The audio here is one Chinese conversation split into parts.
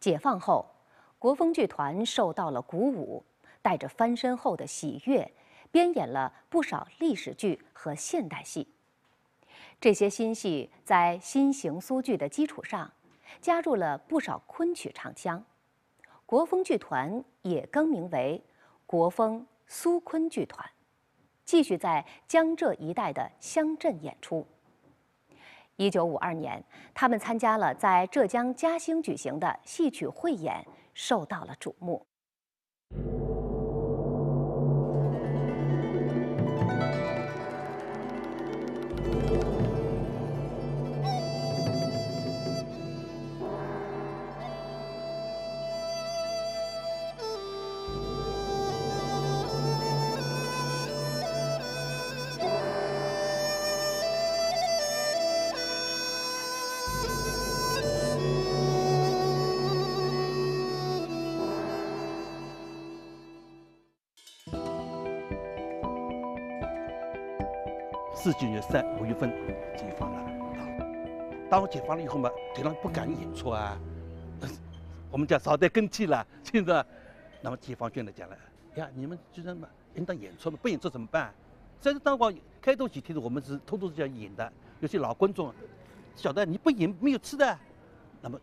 解放后，国风剧团受到了鼓舞，带着翻身后的喜悦，编演了不少历史剧和现代戏。这些新戏在新型苏剧的基础上，加入了不少昆曲唱腔。国风剧团也更名为国风苏昆剧团，继续在江浙一带的乡镇演出。一九五二年，他们参加了在浙江嘉兴举行的戏曲汇演，受到了瞩目。四九年三五月份解放了，当我解放了以后嘛，台上不敢演出啊，我们讲朝代更替了，现在，那么解放军来讲了，呀，你们居然嘛应当演出嘛，不演出怎么办？在这当光开头几天的我们是偷偷这样演的，有些老观众晓得你不演没有吃的，那么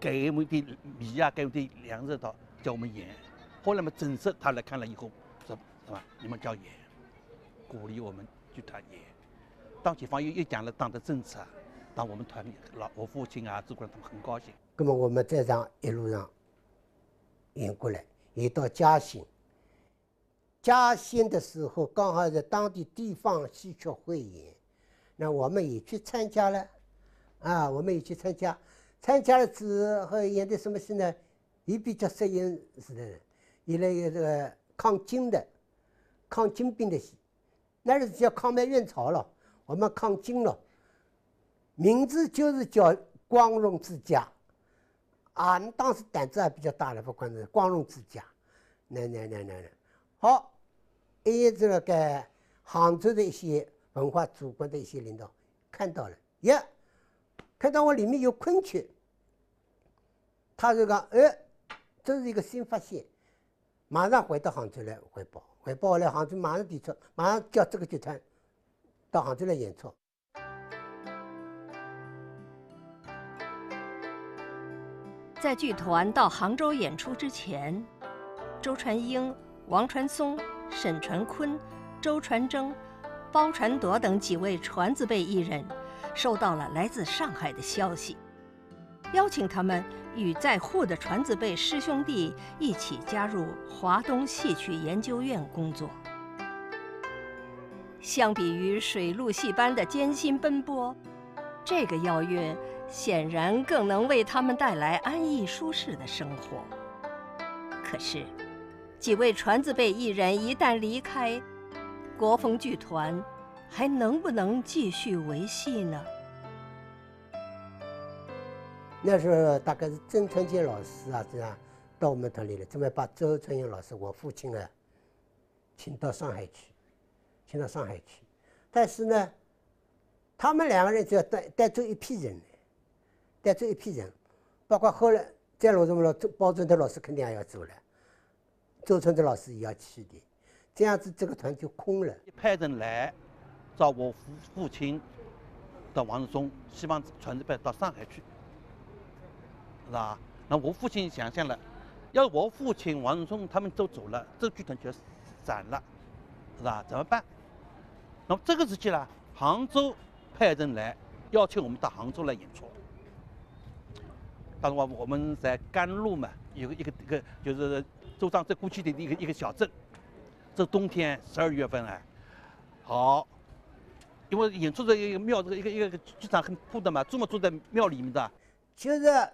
给我们点米呀，给我们点粮食到叫我们演，后来嘛正式他来看了以后说是吧，你们叫演，鼓励我们。去团演，当解放又又讲了党的政策，当我们团老我父亲啊，主管他们很高兴。那么我们在上一路上演过来，也到嘉兴。嘉兴的时候刚好在当地地方戏曲汇演，那我们也去参加了，啊，我们也去参加，参加了之后演的什么戏呢？也比较适应是的，演了一个这个抗金的、抗金兵的戏。那是叫抗美援朝了，我们抗金了，名字就是叫光荣之家，啊，你当时胆子还比较大了，不管是光荣之家，那那那那那，好，一直那个杭州的一些文化主管的一些领导看到了，耶，看到我里面有昆曲，他就讲，哎，这是一个新发现，马上回到杭州来汇报。汇报来杭州，马上提出，马上叫这个剧团到杭州来演出。在剧团到杭州演出之前，周传英、王传松、沈传坤、周传征、包传铎等几位传字辈艺人，收到了来自上海的消息，邀请他们。与在沪的传字辈师兄弟一起加入华东戏曲研究院工作。相比于水陆戏班的艰辛奔波，这个邀约显然更能为他们带来安逸舒适的生活。可是，几位传字辈艺人一旦离开，国风剧团还能不能继续维系呢？那时候大概是曾传健老师啊，这样到我们团里来，准备把周春英老师，我父亲啊，请到上海去，请到上海去。但是呢，他们两个人就要带带走一批人，带走一批人，包括后来在罗什么了，包准德老师肯定也要走了，周春德老师也要去的，这样子这个团就空了。派人来找我父父亲到王志忠，希望传子辈到上海去。是吧？那我父亲想象了，要我父亲王荣松他们都走了，这剧团就散了，是吧？怎么办？那么这个时期呢，杭州派人来邀请我们到杭州来演出。当时我我们在甘露嘛，有个一个一个就是周庄这过去的一个一个小镇。这冬天十二月份啊，好，因为演出的一个庙，这个一个一个剧场很破的嘛，住嘛住在庙里面的，就是。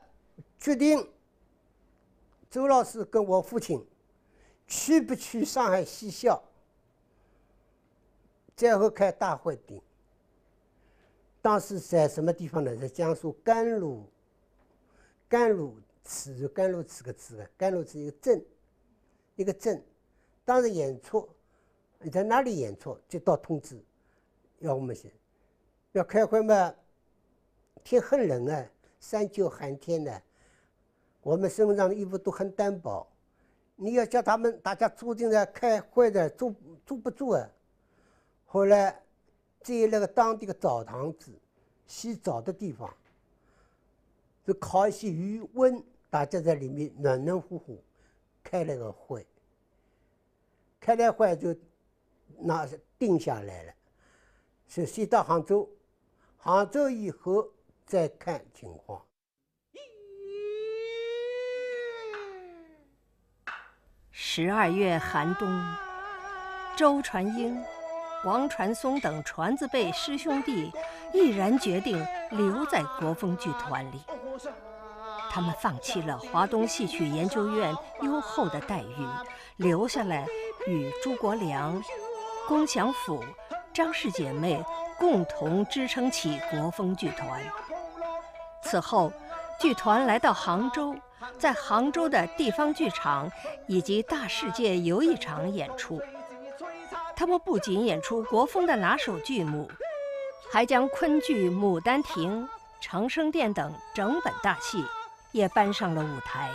决定，周老师跟我父亲去不去上海戏校，最后开大会定。当时在什么地方呢？在江苏甘露，甘露池，甘露池个池的，甘露池一个镇，一个镇。当时演出，你在哪里演出？接到通知，要我们去，要开会嘛？天很冷啊，三九寒天呢。我们身上的衣服都很单薄，你要叫他们大家坐进来开会的，坐坐不住啊。后来在那个当地的澡堂子，洗澡的地方，就烤一些余温，大家在里面暖暖和和，开了个会。开了会就那定下来了，是先到杭州，杭州以后再看情况。十二月寒冬，周传英、王传松等传字辈师兄弟毅然决定留在国风剧团里。他们放弃了华东戏曲研究院优厚的待遇，留下来与朱国良、龚祥甫、张氏姐妹共同支撑起国风剧团。此后，剧团来到杭州。在杭州的地方剧场以及大世界游艺场演出，他们不仅演出国风的拿手剧目，还将昆剧《牡丹亭》《长生殿》等整本大戏也搬上了舞台。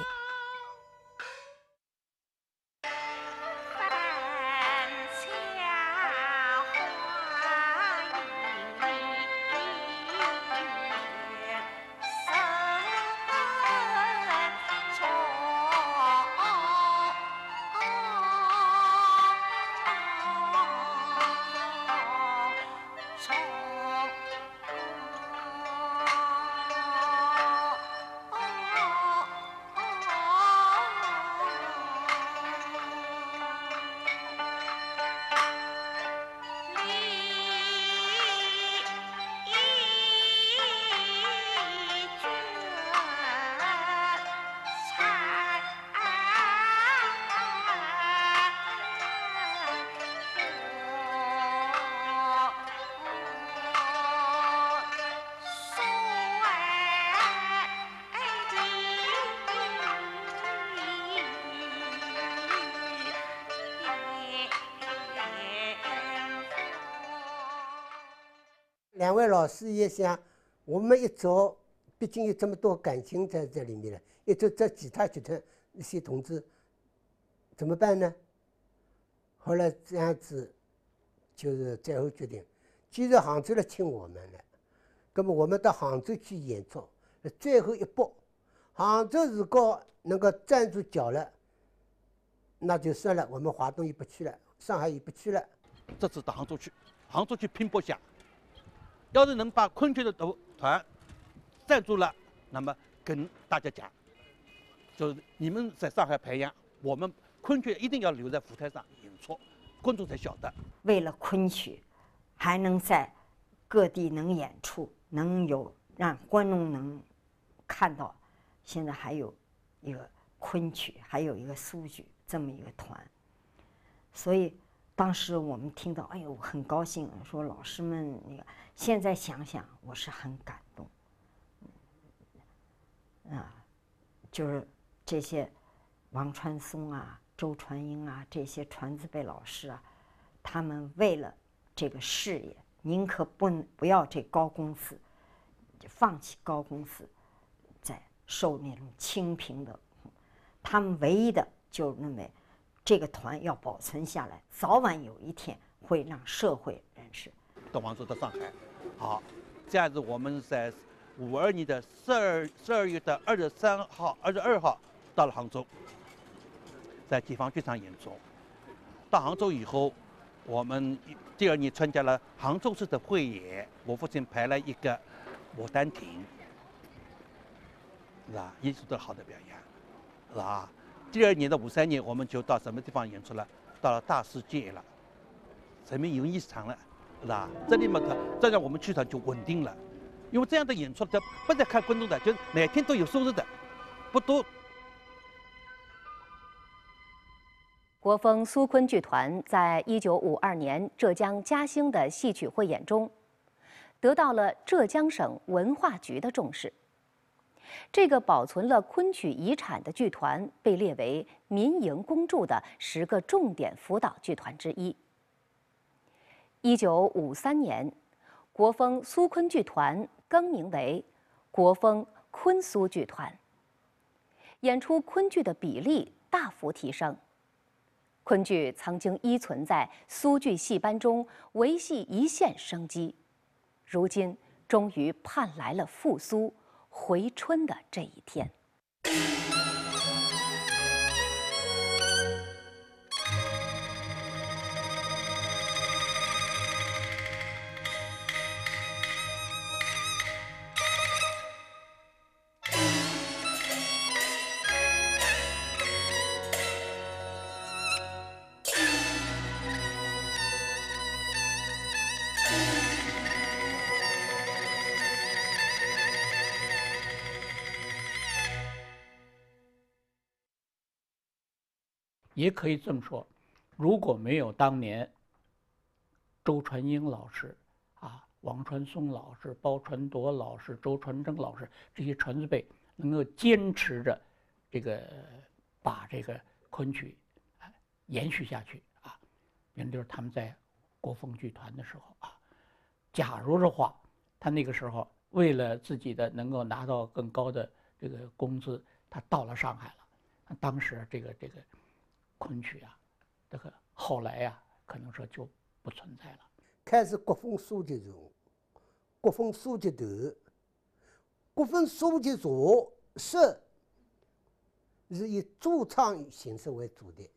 两位老师也想，我们一走，毕竟有这么多感情在这里面了，一走这其他集团那些同志怎么办呢？后来这样子，就是最后决定，既然杭州来请我们了，那么我们到杭州去演出，最后一步，杭州如果能够站住脚了，那就算了，我们华东也不去了，上海也不去了，这次到杭州去，杭州去拼搏下。要是能把昆剧的团站住了，那么跟大家讲，就是你们在上海培养，我们昆剧一定要留在舞台上演出，观众才晓得。为了昆曲，还能在各地能演出，能有让观众能看到，现在还有一个昆曲，还有一个苏剧这么一个团，所以。当时我们听到，哎呦，很高兴，说老师们那个。现在想想，我是很感动。啊，就是这些王传松啊、周传英啊这些传字辈老师啊，他们为了这个事业，宁可不不要这高工资，放弃高工资，在受那种清贫的，他们唯一的就认为。这个团要保存下来，早晚有一天会让社会人士到杭州、到上海。好，这样子我们在五二年的十二十二月的二十三号、二十二号到了杭州，在地方剧场演出。到杭州以后，我们第二年参加了杭州市的汇演，我父亲排了一个《牡丹亭》，是吧？也是得好的表演，是吧？第二年的五三年，我们就到什么地方演出了？到了大世界了，人民游艺场了，是吧？这里嘛，它这样我们剧场就稳定了，因为这样的演出，它不再看观众的，就每天都有收入的，不多。国风苏昆剧团在一九五二年浙江嘉兴的戏曲汇演中，得到了浙江省文化局的重视。这个保存了昆曲遗产的剧团被列为民营公助的十个重点辅导剧团之一。一九五三年，国风苏昆剧团更名为国风昆苏剧团。演出昆剧的比例大幅提升。昆剧曾经依存在苏剧戏班中维系一线生机，如今终于盼来了复苏、回春的这一天。也可以这么说，如果没有当年周传英老师、啊王传松老师、包传铎老师、周传正老师这些传字辈能够坚持着这个把这个昆曲啊延续下去啊，比如就是他们在国风剧团的时候啊，假如的话，他那个时候为了自己的能够拿到更高的这个工资，他到了上海了，当时这个这个。昆曲啊，这个后来呀，可能说就不存在了。开始国风书籍组，国风书籍团，国风书籍组是是以驻唱形式为主的。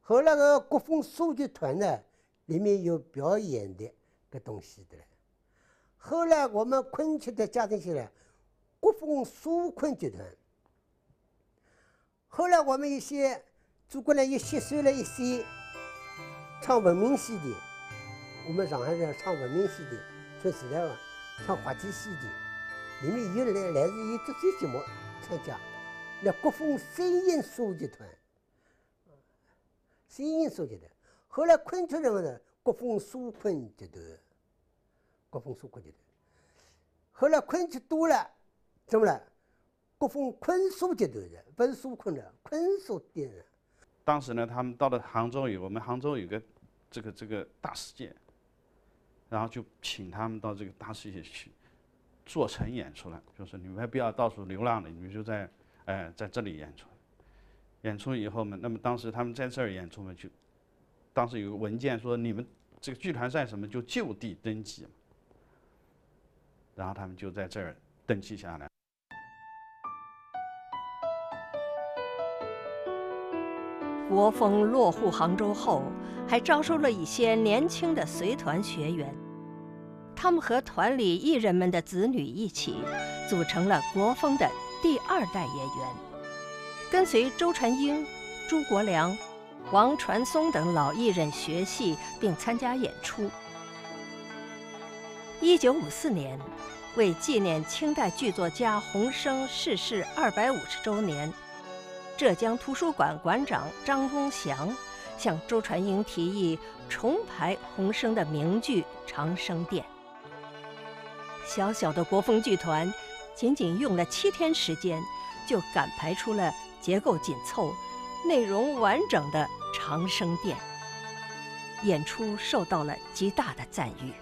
和那个国风书籍团呢，里面有表演的个东西的。后来我们昆曲的加进去了，国风书昆集团。后来我们一些。祖国呢又吸收了一些唱文明戏的，我们上海人唱文明戏的，说实在话，唱滑稽戏的，里面有来来自于这些节目参加。那国风声音书集团，声音书集团，后来昆曲人呢，国风苏昆集团，国风苏昆集团，后来昆曲多了，怎么了？国风昆苏集团的，不是苏昆的，昆书店的。当时呢，他们到了杭州以后，我们杭州有个这个这个大世界，然后就请他们到这个大世界去做成演出了，就是你们不要到处流浪了，你们就在哎在这里演出。演出以后嘛，那么当时他们在这儿演出嘛，就当时有个文件说你们这个剧团赛什么就就地登记，然后他们就在这儿登记下来。国风落户杭州后，还招收了一些年轻的随团学员。他们和团里艺人们的子女一起，组成了国风的第二代演员，跟随周传英、朱国良、王传松等老艺人学戏，并参加演出。一九五四年，为纪念清代剧作家洪升逝世二百五十周年。浙江图书馆馆长张宗祥向周传英提议重排洪生的名剧《长生殿》。小小的国风剧团，仅仅用了七天时间，就赶排出了结构紧凑、内容完整的《长生殿》。演出受到了极大的赞誉。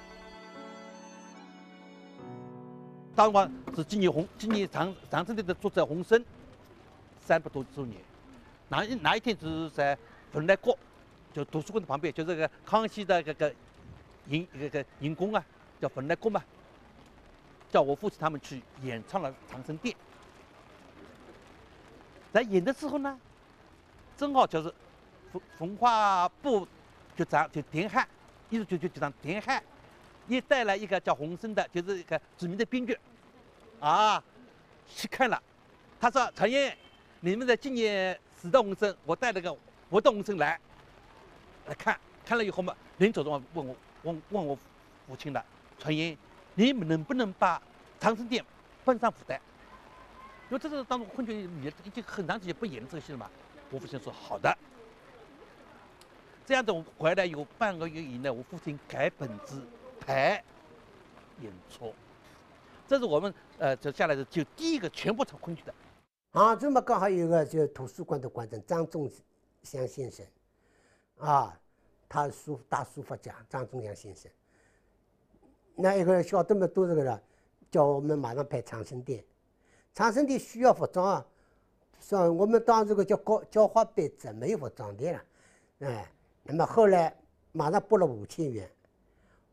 当晚是纪念洪，纪念长长生殿的作者洪生。三百多周年，哪一哪一天就是在蓬莱阁，就图书馆的旁边，就是个康熙的这个银这个银宫啊，叫蓬莱阁嘛。叫我父亲他们去演唱了《长生殿》。在演的时候呢，正好就是文文化部局长就田汉，艺术局局长田汉，也带来一个叫洪生的，就是一个著名的编剧，啊，去看了，他说陈燕。你们在纪念死的洪生，我带了个活的洪生来来看，看了以后嘛，临走的话问我问问我父亲了，传言你们能不能把长生殿搬上舞台？因为这是当中昆曲也已经很长时间不演这个戏了嘛。我父亲说好的。这样子我回来有半个月以内，我父亲改本子排演出，这是我们呃就下来的就第一个全部唱昆曲的。杭州嘛，刚好有个就图书馆的馆长张仲祥先生，啊，他书大书法家张仲祥先生。那一个晓得么多这个了，叫我们马上拍长生殿。长生殿需要服装啊，上我们当时个叫教教花班子，没有服装店了，哎，那么后来马上拨了五千元，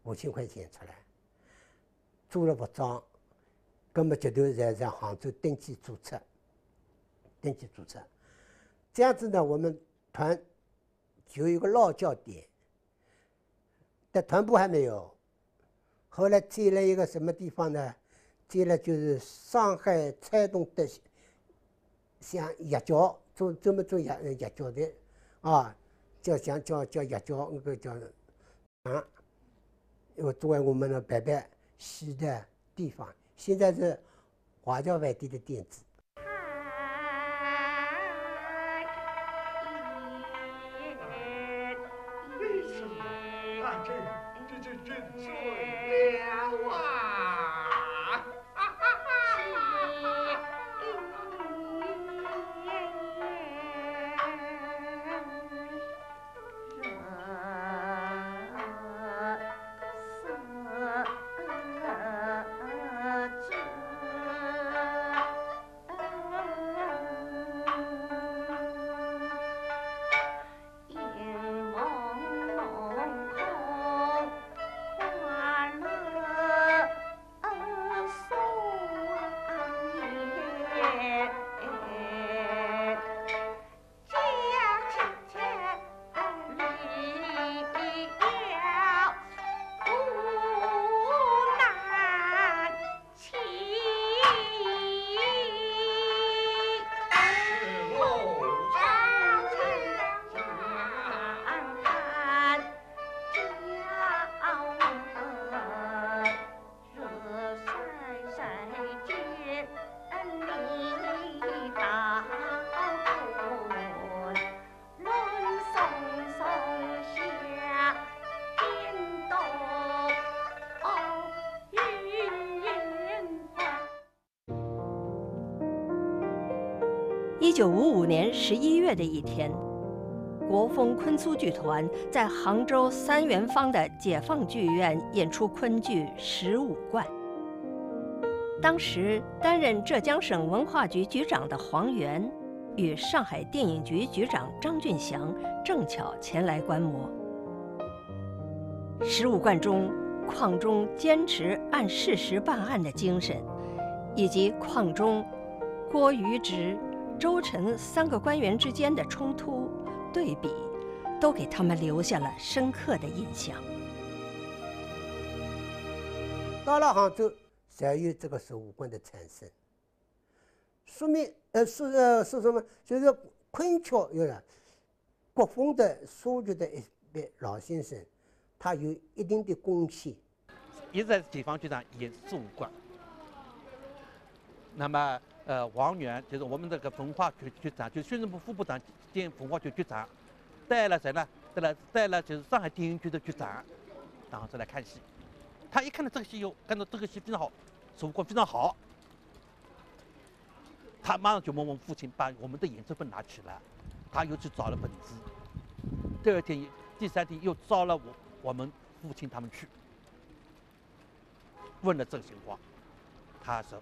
五千块钱出来，租了服装，那么接头在在杭州登记注册，登记注册，这样子呢，我们团就有一个落脚点，但团部还没有，后来建了一个什么地方呢？建了就是上海菜东的。像药教做专门做药药教的，啊，叫像叫叫药教那个叫啊，因为作为我们的白白洗的地方，现在是华侨饭店的店子。一九五五年十一月的一天，国风昆苏剧团在杭州三元坊的解放剧院演出昆剧《十五贯》。当时担任浙江省文化局局长的黄源，与上海电影局局长张俊祥正巧前来观摩。《十五贯》中，邝中坚持按事实办案的精神，以及邝中、郭于直。周陈三个官员之间的冲突对比，都给他们留下了深刻的印象。到了杭州，才有这个十五官的产生。说明呃说呃说什么？就是昆曲有了国风的书局的一位老先生，他有一定的贡献。一直在解放剧场演十五贯，那么。呃，王源就是我们这个文化局局长，就是宣传部副部长兼文化局局长，带了谁呢？带了带了就是上海电影局的局长，然后再来看戏。他一看到这个戏哟，看到这个戏非常好，手工非常好，他马上就问我父亲把我们的演出本拿去了，他又去找了本子。第二天、第三天又招了我我们父亲他们去，问了这个情况，他说。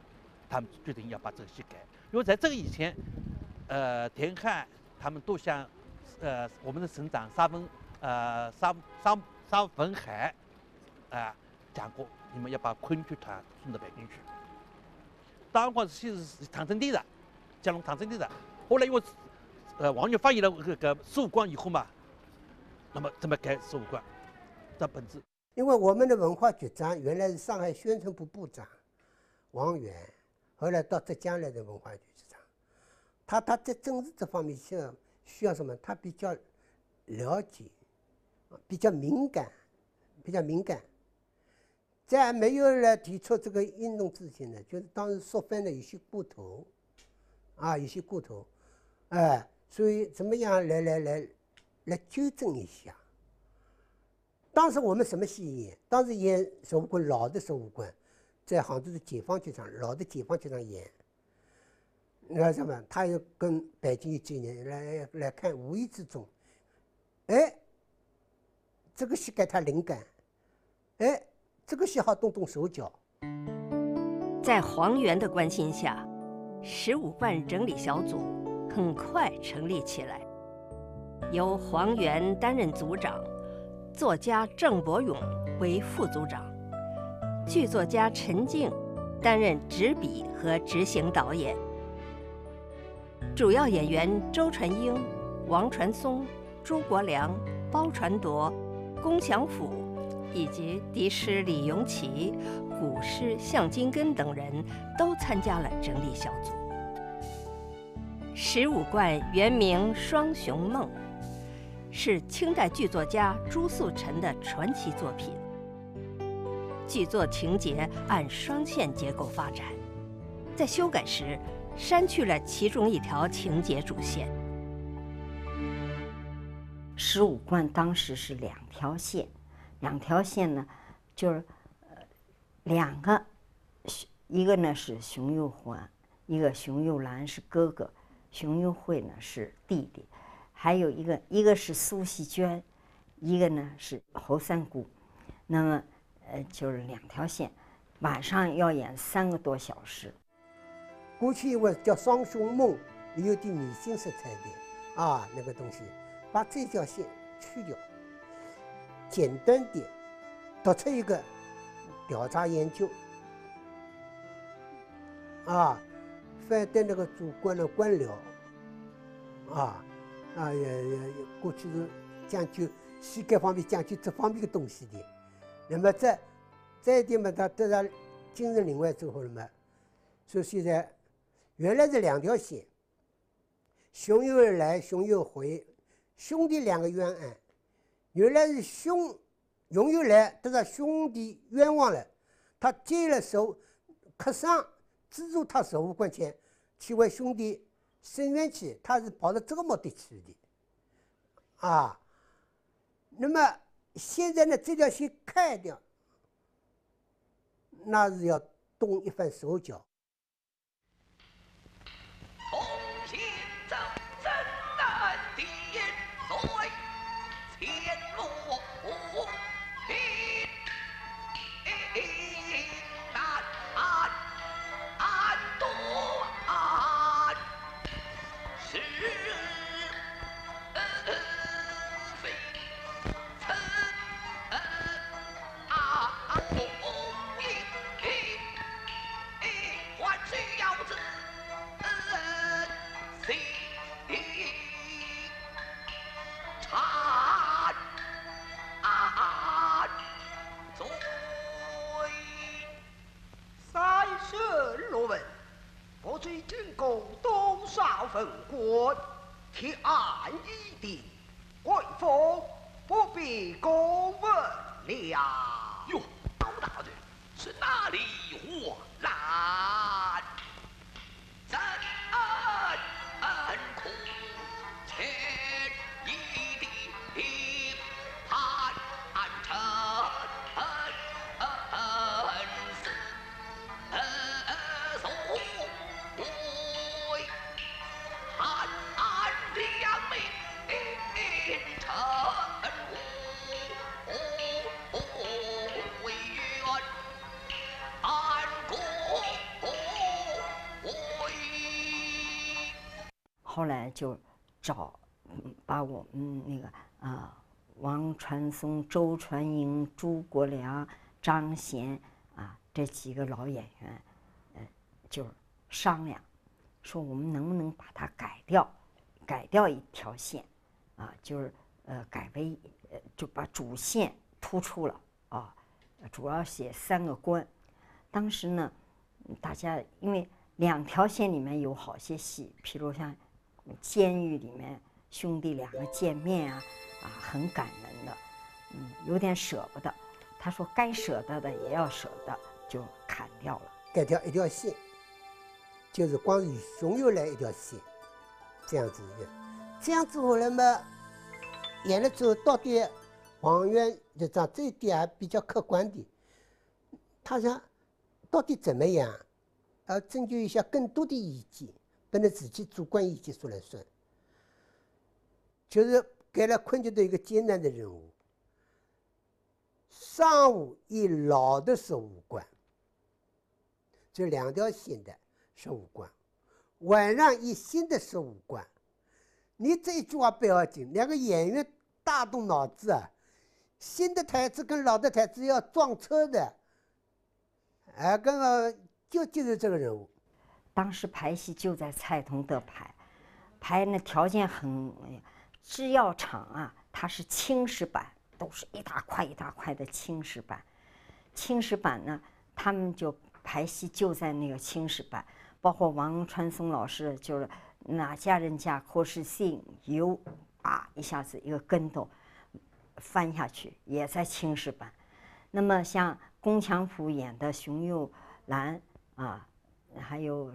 他们决定要把这个戏改，因为在这个以前，呃，田汉他们都向，呃，我们的省长沙文，呃，沙沙沙文海，啊，讲过，你们要把昆剧团送到北京去。当时戏是唐生帝的，江龙唐生帝的，后来因为，呃，王源发现了这个十五贯以后嘛，那么怎么改十五贯？这本质。因为我们的文化局长原来是上海宣传部部长，王源。后来到浙江来的文化局局长，他他在政治这方面需要需要什么？他比较了解，比较敏感，比较敏感。在没有来提出这个运动之前呢，就是当时说翻的有些过头，啊，有些过头，哎，所以怎么样来来来来纠正一下？当时我们什么戏演？当时演十五贯老的十五贯。在杭州的解放剧场，老的解放剧场演，那什么？他又跟北京有几年来来看，无意之中，哎，这个戏给他灵感，哎，这个戏好动动手脚。在黄源的关心下，十五贯整理小组很快成立起来，由黄源担任组长，作家郑伯勇为副组长，剧作家陈静担任执笔和执行导演，主要演员周传英、王传松、朱国良、包传铎、龚祥甫以及笛师李永琪、鼓师向金根等人都参加了整理小组。十五贯原名《双雄梦》，是清代剧作家朱素臣的传奇作品。剧作情节按双线结构发展，在修改时删去了其中一条情节主线。十五贯当时是两条线，两条线呢，就是呃两个，一个呢是熊幼环，一个熊幼兰是哥哥，熊幼惠呢是弟弟，还有一个一个是苏细娟，一个呢是侯三姑，那么呃就是两条线，晚上要演三个多小时。过去因为叫双雄梦，有点迷信色彩的啊，那个东西，把这条线去掉，简单点，突出一个调查研究啊，反对那个主观的官僚啊啊也也也过去是讲究西改方面讲究这方面的东西的，那么再再一点嘛，他得上精神另外之后了嘛，所以现在。原来是两条线，熊又来、熊又回，兄弟两个冤案。原来是兄熊又来得到兄弟冤枉了，他接了手，客商资助他十五块钱，去为兄弟伸冤去，他是抱着这个目的去的。啊，那么现在呢，这条线开掉，那是要动一番手脚。后来就找把我们那个啊王传松、周传英、朱国良、张贤啊这几个老演员，呃，就商量说我们能不能把它改掉，改掉一条线，啊，就是呃改为呃就把主线突出了啊，主要写三个官。当时呢，大家因为两条线里面有好些戏，譬如像。监狱里面兄弟两个见面啊，啊，很感人的，嗯，有点舍不得。他说该舍得的也要舍得，就砍掉了，改掉一条线，就是光是熊友来一条线，这样子的。这样子后来嘛，演了之后，到底王源就讲这一点还比较客观的。他想到底怎么样，要征求一下更多的意见。不能自己主观意见说了算，就是给了昆曲的一个艰难的任务。上午以老的十五贯，这两条线的十五关，晚上以新的十五关。你这一句话不要紧，两个演员大动脑子啊，新的台词跟老的台词要撞车的，哎，刚刚就就是这个人物。当时排戏就在蔡同德排，排那条件很，制药厂啊，它是青石板，都是一大块一大块的青石板，青石板呢，他们就排戏就在那个青石板，包括王传松老师就是哪家人家或是姓尤，啊，一下子一个跟头翻下去，也在青石板。那么像宫强虎演的熊幼兰啊，还有。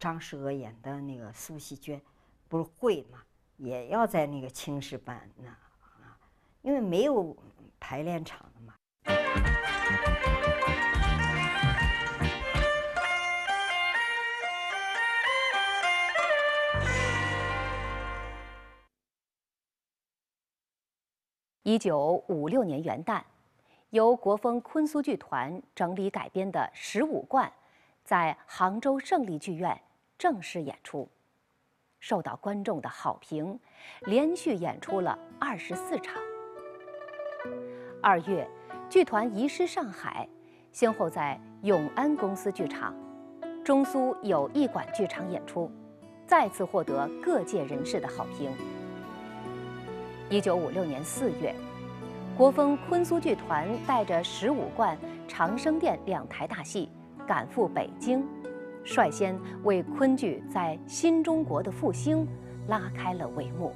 张世娥演的那个苏锡娟，不是会嘛，也要在那个青石板那啊，因为没有排练场了嘛。一九五六年元旦，由国风昆苏剧团整理改编的《十五贯》，在杭州胜利剧院。正式演出，受到观众的好评，连续演出了二十四场。二月，剧团移师上海，先后在永安公司剧场、中苏友谊馆剧场演出，再次获得各界人士的好评。一九五六年四月，国风昆苏剧团带着十五贯长生殿两台大戏赶赴北京。率先为昆剧在新中国的复兴拉开了帷幕。